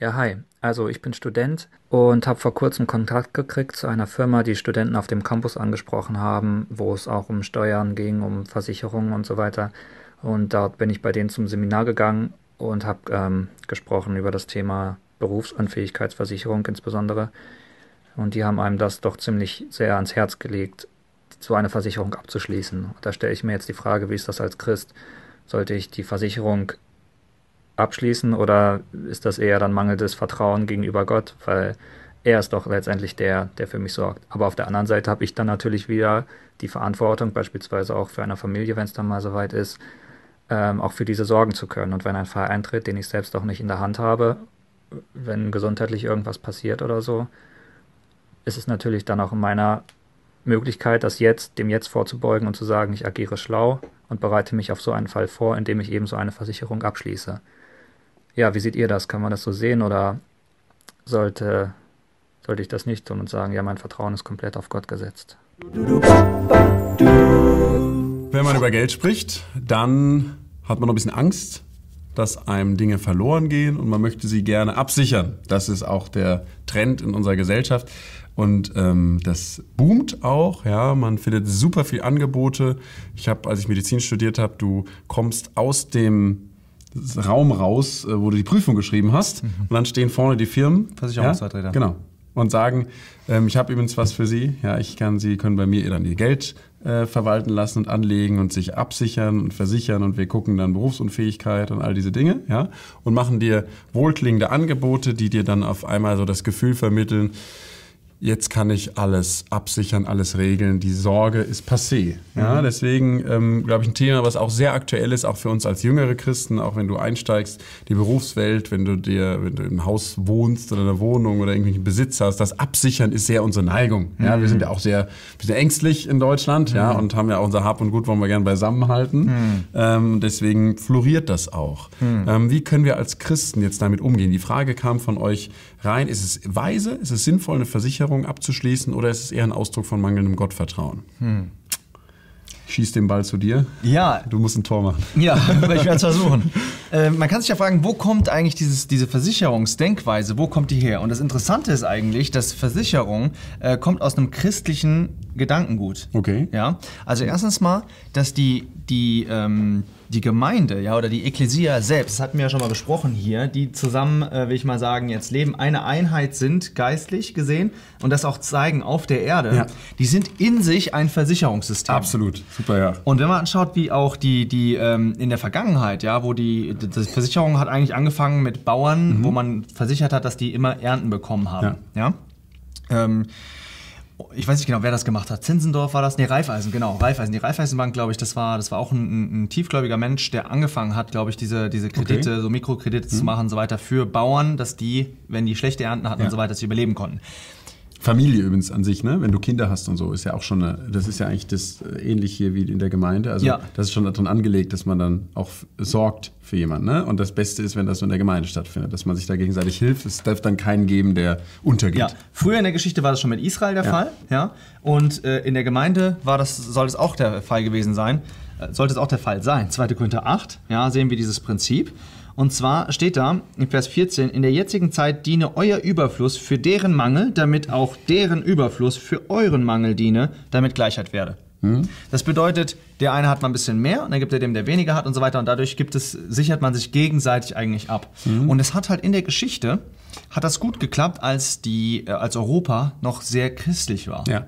Ja, hi. Also ich bin Student und habe vor kurzem Kontakt gekriegt zu einer Firma, die Studenten auf dem Campus angesprochen haben, wo es auch um Steuern ging, um Versicherungen und so weiter. Und dort bin ich bei denen zum Seminar gegangen und habe ähm, gesprochen über das Thema Berufsunfähigkeitsversicherung insbesondere. Und die haben einem das doch ziemlich sehr ans Herz gelegt, so eine Versicherung abzuschließen. Da stelle ich mir jetzt die Frage, wie ist das als Christ? Sollte ich die Versicherung abschließen oder ist das eher dann mangelndes Vertrauen gegenüber Gott, weil er ist doch letztendlich der, der für mich sorgt. Aber auf der anderen Seite habe ich dann natürlich wieder die Verantwortung, beispielsweise auch für eine Familie, wenn es dann mal soweit ist, ähm, auch für diese sorgen zu können. Und wenn ein Fall eintritt, den ich selbst auch nicht in der Hand habe, wenn gesundheitlich irgendwas passiert oder so, ist es natürlich dann auch in meiner Möglichkeit, das jetzt, dem jetzt vorzubeugen und zu sagen, ich agiere schlau und bereite mich auf so einen Fall vor, indem ich eben so eine Versicherung abschließe. Ja, wie seht ihr das? Kann man das so sehen oder sollte, sollte ich das nicht tun und sagen, ja, mein Vertrauen ist komplett auf Gott gesetzt? Wenn man über Geld spricht, dann hat man noch ein bisschen Angst, dass einem Dinge verloren gehen und man möchte sie gerne absichern. Das ist auch der Trend in unserer Gesellschaft. Und ähm, das boomt auch, ja, man findet super viel Angebote. Ich habe, als ich Medizin studiert habe, du kommst aus dem Raum raus, äh, wo du die Prüfung geschrieben hast. Mhm. Und dann stehen vorne die Firmen. Versicherungsvertreter. Ja, genau. Und sagen, ähm, ich habe übrigens was für Sie. Ja, ich kann Sie, können bei mir dann Ihr Geld äh, verwalten lassen und anlegen und sich absichern und versichern und wir gucken dann Berufsunfähigkeit und all diese Dinge, ja, und machen dir wohlklingende Angebote, die dir dann auf einmal so das Gefühl vermitteln, jetzt kann ich alles absichern, alles regeln. Die Sorge ist passé. Ja, mhm. deswegen ähm, glaube ich ein Thema, was auch sehr aktuell ist, auch für uns als jüngere Christen, auch wenn du einsteigst, die Berufswelt, wenn du dir, wenn du im Haus wohnst oder in einer Wohnung oder irgendwelchen Besitz hast, das Absichern ist sehr unsere Neigung. Ja, mhm. wir sind ja auch sehr, sehr ängstlich in Deutschland, mhm. ja, und haben ja auch unser Hab und Gut wollen wir gerne beisammenhalten. Mhm. Ähm, deswegen floriert das auch. Mhm. Ähm, wie können wir als Christen jetzt damit umgehen? Die Frage kam von euch rein, ist es weise, ist es sinnvoll, eine Versicherung abzuschließen oder ist es eher ein Ausdruck von mangelndem Gottvertrauen? Hm. Ich schieß den Ball zu dir. Ja. Du musst ein Tor machen. Ja, ich werde es versuchen. Äh, man kann sich ja fragen, wo kommt eigentlich dieses, diese Versicherungsdenkweise, wo kommt die her? Und das Interessante ist eigentlich, dass Versicherung äh, kommt aus einem christlichen Gedankengut. Okay. Ja. Also erstens mal, dass die, die ähm, die Gemeinde, ja, oder die Ekklesia selbst, das hatten wir ja schon mal besprochen hier, die zusammen, äh, will ich mal sagen, jetzt leben, eine Einheit sind, geistlich gesehen, und das auch zeigen auf der Erde, ja. die sind in sich ein Versicherungssystem. Absolut, super, ja. Und wenn man anschaut, wie auch die, die ähm, in der Vergangenheit, ja, wo die, die Versicherung hat eigentlich angefangen mit Bauern, mhm. wo man versichert hat, dass die immer Ernten bekommen haben, ja. ja? Ähm, ich weiß nicht genau, wer das gemacht hat. Zinsendorf war das? Nee, Raiffeisen, genau. Raiffeisen. Die Raiffeisenbank, glaube ich, das war, das war auch ein, ein, tiefgläubiger Mensch, der angefangen hat, glaube ich, diese, diese Kredite, okay. so Mikrokredite mhm. zu machen und so weiter für Bauern, dass die, wenn die schlechte Ernten hatten ja. und so weiter, dass sie überleben konnten. Familie übrigens an sich, ne? wenn du Kinder hast und so, ist ja auch schon, eine, das ist ja eigentlich das äh, ähnlich hier wie in der Gemeinde. Also ja. das ist schon daran angelegt, dass man dann auch sorgt für jemanden. Ne? Und das Beste ist, wenn das so in der Gemeinde stattfindet, dass man sich da gegenseitig hilft. Es darf dann keinen geben, der untergeht. Ja. Früher in der Geschichte war das schon mit Israel der ja. Fall, ja. Und äh, in der Gemeinde war das, soll es auch der Fall gewesen sein. Äh, sollte es auch der Fall sein. 2. Korinther 8, ja, sehen wir dieses Prinzip. Und zwar steht da in Vers 14, in der jetzigen Zeit diene euer Überfluss für deren Mangel, damit auch deren Überfluss für euren Mangel diene, damit Gleichheit werde. Mhm. Das bedeutet, der eine hat mal ein bisschen mehr und dann gibt er dem, der weniger hat und so weiter. Und dadurch gibt es, sichert man sich gegenseitig eigentlich ab. Mhm. Und es hat halt in der Geschichte, hat das gut geklappt, als, die, äh, als Europa noch sehr christlich war. Ja.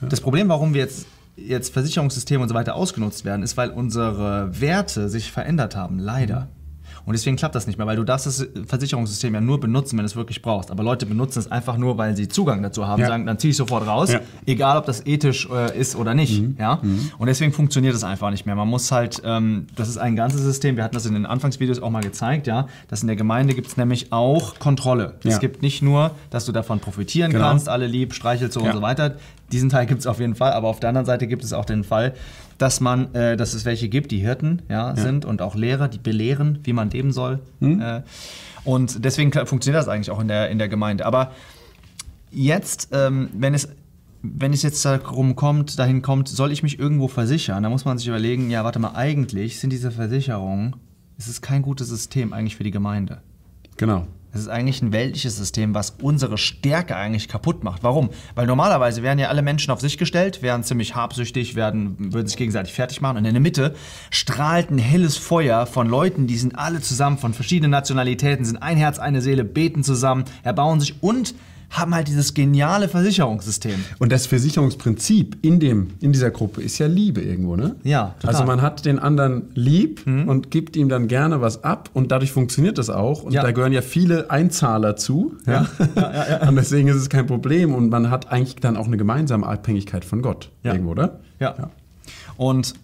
Ja. Das Problem, warum wir jetzt jetzt Versicherungssysteme und so weiter ausgenutzt werden, ist, weil unsere Werte sich verändert haben, leider. Mhm. Und deswegen klappt das nicht mehr, weil du darfst das Versicherungssystem ja nur benutzen, wenn du es wirklich brauchst. Aber Leute benutzen es einfach nur, weil sie Zugang dazu haben, ja. sagen, dann ziehe ich sofort raus, ja. egal ob das ethisch äh, ist oder nicht. Mhm. Ja? Mhm. Und deswegen funktioniert es einfach nicht mehr. Man muss halt, ähm, das ist ein ganzes System, wir hatten das in den Anfangsvideos auch mal gezeigt, ja, dass in der Gemeinde gibt es nämlich auch Kontrolle. Ja. Es gibt nicht nur, dass du davon profitieren genau. kannst, alle lieb, streichelst so und so weiter. Diesen Teil gibt es auf jeden Fall, aber auf der anderen Seite gibt es auch den Fall, dass man, äh, dass es welche gibt, die Hirten ja, ja, sind und auch Lehrer, die belehren, wie man leben soll. Mhm. Äh, und deswegen funktioniert das eigentlich auch in der, in der Gemeinde. Aber jetzt, ähm, wenn es wenn es jetzt darum kommt, dahin kommt, soll ich mich irgendwo versichern, dann muss man sich überlegen, ja, warte mal, eigentlich sind diese Versicherungen, es ist kein gutes System eigentlich für die Gemeinde. Genau. Es ist eigentlich ein weltliches System, was unsere Stärke eigentlich kaputt macht. Warum? Weil normalerweise werden ja alle Menschen auf sich gestellt, werden ziemlich habsüchtig, werden, würden sich gegenseitig fertig machen. Und in der Mitte strahlt ein helles Feuer von Leuten, die sind alle zusammen, von verschiedenen Nationalitäten, sind ein Herz, eine Seele, beten zusammen, erbauen sich und haben halt dieses geniale Versicherungssystem. Und das Versicherungsprinzip in, dem, in dieser Gruppe ist ja Liebe irgendwo, ne? Ja, total. Also man hat den anderen lieb und gibt ihm dann gerne was ab und dadurch funktioniert das auch. Und Ja. da gehören ja viele Einzahler zu. Ja. und deswegen ist es kein Problem und man hat eigentlich dann auch eine gemeinsame Abhängigkeit von Gott Ja. irgendwo, oder? Ja. Und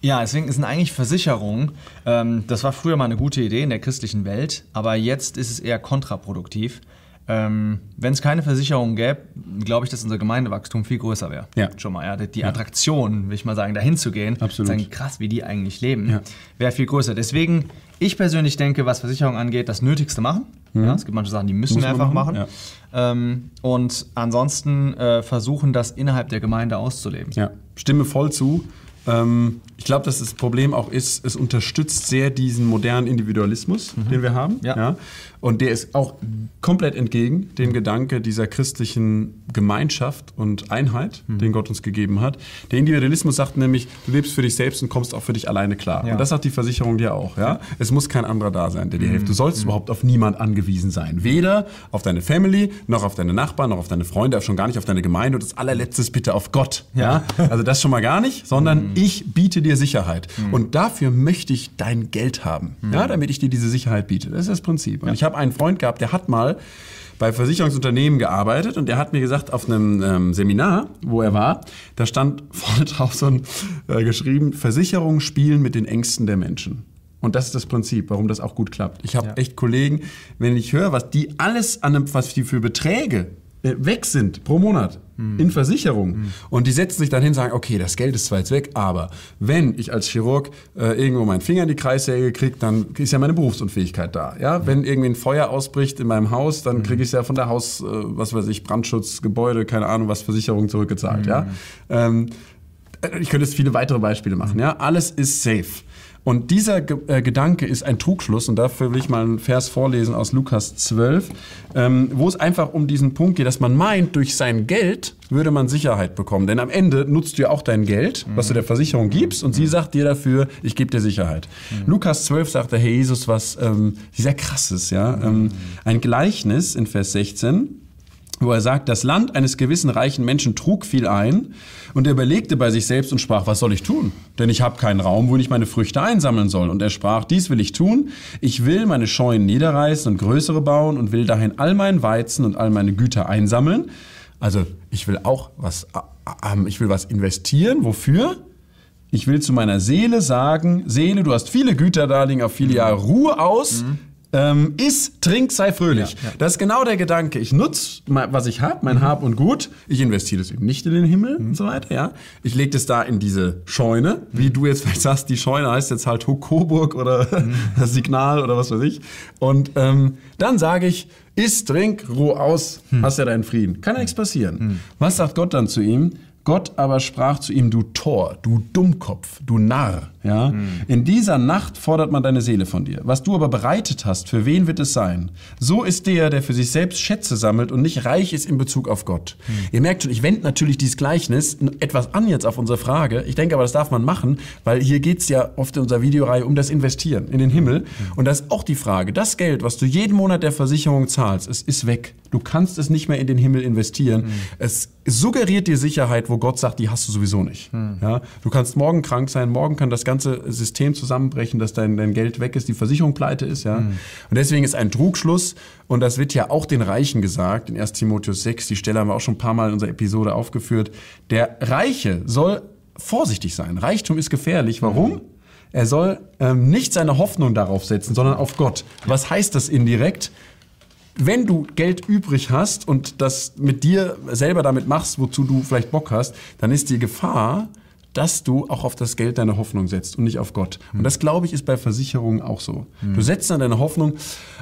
ja, deswegen sind eigentlich Versicherungen, ähm, das war früher mal eine gute Idee in der christlichen Welt, aber jetzt ist es eher kontraproduktiv. Ähm, Wenn es keine Versicherung gäbe, glaube ich, dass unser Gemeindewachstum viel größer wäre. Ja. Schon mal, ja. Die Attraktion, will ich mal sagen, dahin zu gehen, Absolut. sagen, krass, wie die eigentlich leben, Ja. wäre viel größer. Deswegen, ich persönlich denke, was Versicherung angeht, das Nötigste machen. Ja, es gibt manche Sachen, die müssen Mhm. Muss wir einfach machen, machen. Ähm, und ansonsten äh, versuchen, das innerhalb der Gemeinde auszuleben. Ja, stimme voll zu. Ähm, ich glaube, dass das Problem auch ist, es unterstützt sehr diesen modernen Individualismus, den wir haben. Ja. Und der ist auch komplett entgegen dem Gedanke dieser christlichen Gemeinschaft und Einheit, den Gott uns gegeben hat. Der Individualismus sagt nämlich, du lebst für dich selbst und kommst auch für dich alleine klar. Ja. Und das sagt die Versicherung dir auch. Ja? Es muss kein anderer da sein, der dir hilft. Du sollst überhaupt auf niemand angewiesen sein. Weder auf deine Family, noch auf deine Nachbarn, noch auf deine Freunde, schon gar nicht auf deine Gemeinde und das allerletztes bitte auf Gott. Ja? Also das schon mal gar nicht, sondern ich biete dir Sicherheit. Und dafür möchte ich dein Geld haben, ja? damit ich dir diese Sicherheit biete. Das ist das Prinzip. Und ich habe einen Freund gehabt, der hat mal bei Versicherungsunternehmen gearbeitet und der hat mir gesagt, auf einem ähm, Seminar, wo er war, da stand vorne drauf so ein, äh, geschrieben, Versicherungen spielen mit den Ängsten der Menschen. Und das ist das Prinzip, warum das auch gut klappt. Ich habe Ja. echt Kollegen, wenn ich höre, was die alles an einem, was die für Beträge weg sind pro Monat in Versicherungen. Und die setzen sich dann hin und sagen, okay, das Geld ist zwar jetzt weg, aber wenn ich als Chirurg äh, irgendwo meinen Finger in die Kreissäge kriege, dann ist ja meine Berufsunfähigkeit da. Ja? Wenn irgendwie ein Feuer ausbricht in meinem Haus, dann kriege ich es ja von der Haus, äh, was weiß ich, Brandschutz, Gebäude, keine Ahnung, was Versicherung zurückgezahlt. Ja? Ähm, ich könnte jetzt viele weitere Beispiele machen. Ja? Alles ist safe. Und dieser Ge äh, Gedanke ist ein Trugschluss, und dafür will ich mal einen Vers vorlesen aus Lukas 12, ähm, wo es einfach um diesen Punkt geht, dass man meint, durch sein Geld würde man Sicherheit bekommen. Denn am Ende nutzt du ja auch dein Geld, was du der Versicherung gibst, und sie sagt dir dafür, ich gebe dir Sicherheit. Lukas 12 sagt der Herr Jesus was ähm, sehr krasses, ja. Ähm, ein Gleichnis in Vers 16 wo er sagt, das Land eines gewissen reichen Menschen trug viel ein und er überlegte bei sich selbst und sprach, was soll ich tun? Denn ich habe keinen Raum, wo ich meine Früchte einsammeln soll. Und er sprach, dies will ich tun, ich will meine Scheunen niederreißen und größere bauen und will dahin all meinen Weizen und all meine Güter einsammeln. Also ich will auch was, äh, äh, ich will was investieren. Wofür? Ich will zu meiner Seele sagen, Seele, du hast viele Güter da auf viele Jahre, Ruhe aus. Ähm, iss, trink, sei fröhlich. Das ist genau der Gedanke. Ich nutze, was ich habe, mein Hab und Gut. Ich investiere das eben nicht in den Himmel und so weiter. Ja, Ich lege das da in diese Scheune. Wie du jetzt vielleicht sagst, die Scheune heißt jetzt halt Coburg oder das Signal oder was weiß ich. Und ähm, dann sage ich, iss, trink, ruh aus, hast ja deinen Frieden. Kann ja nichts passieren. Was sagt Gott dann zu ihm? Gott aber sprach zu ihm, du Tor, du Dummkopf, du Narr. Ja? In dieser Nacht fordert man deine Seele von dir. Was du aber bereitet hast, für wen wird es sein? So ist der, der für sich selbst Schätze sammelt und nicht reich ist in Bezug auf Gott. Ihr merkt schon, ich wende natürlich dieses Gleichnis etwas an jetzt auf unsere Frage. Ich denke aber, das darf man machen, weil hier geht's ja oft in unserer Videoreihe um das Investieren in den Himmel. Und das ist auch die Frage, das Geld, was du jeden Monat der Versicherung zahlst, es ist weg. Du kannst es nicht mehr in den Himmel investieren. Es suggeriert dir Sicherheit, wo Gott sagt, die hast du sowieso nicht. Ja? Du kannst morgen krank sein, morgen kann das ganze System zusammenbrechen, dass dein, dein Geld weg ist, die Versicherung pleite ist. Ja? Und deswegen ist ein Trugschluss, und das wird ja auch den Reichen gesagt, in 1 Timotheus 6, die Stelle haben wir auch schon ein paar Mal in unserer Episode aufgeführt, der Reiche soll vorsichtig sein. Reichtum ist gefährlich. Warum? Er soll ähm, nicht seine Hoffnung darauf setzen, sondern auf Gott. Was heißt das indirekt? Wenn du Geld übrig hast und das mit dir selber damit machst, wozu du vielleicht Bock hast, dann ist die Gefahr, dass du auch auf das Geld deine Hoffnung setzt und nicht auf Gott. Und das, glaube ich, ist bei Versicherungen auch so. Du setzt dann deine Hoffnung,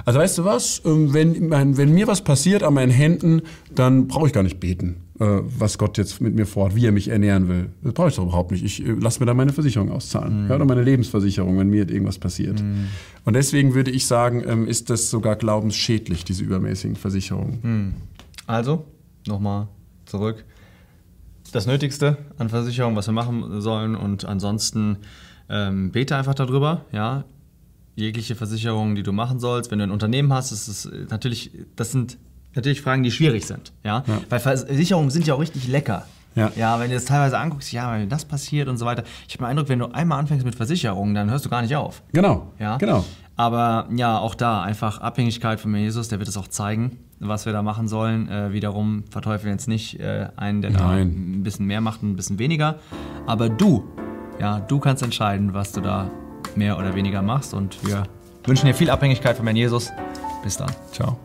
also weißt du was, ähm, wenn, wenn mir was passiert an meinen Händen, dann brauche ich gar nicht beten. Äh, was Gott jetzt mit mir vorhat, wie er mich ernähren will. Das brauche ich doch überhaupt nicht. Ich äh, lasse mir da meine Versicherung auszahlen. Mhm. Ja, oder meine Lebensversicherung, wenn mir irgendwas passiert. Mhm. Und deswegen würde ich sagen, ähm, ist das sogar glaubensschädlich, diese übermäßigen Versicherungen. Mhm. Also, nochmal zurück. Das Nötigste an Versicherungen, was wir machen sollen und ansonsten ähm, bete einfach darüber, ja. Jegliche Versicherung, die du machen sollst, wenn du ein Unternehmen hast, ist es natürlich, das sind natürlich Fragen, die schwierig sind. Ja? ja. Weil Versicherungen sind ja auch richtig lecker. Ja. ja, wenn du das teilweise anguckst, ja, wenn das passiert und so weiter. Ich habe den Eindruck, wenn du einmal anfängst mit Versicherungen, dann hörst du gar nicht auf. Genau. Ja, genau. Aber ja, auch da einfach Abhängigkeit von Jesus, der wird es auch zeigen, was wir da machen sollen. Äh, wiederum verteufeln jetzt nicht äh, einen, der Nein. da ein bisschen mehr macht und ein bisschen weniger. Aber du, ja, du kannst entscheiden, was du da mehr oder weniger machst. Und wir wünschen dir viel Abhängigkeit von Herrn Jesus. Bis dann. Ciao.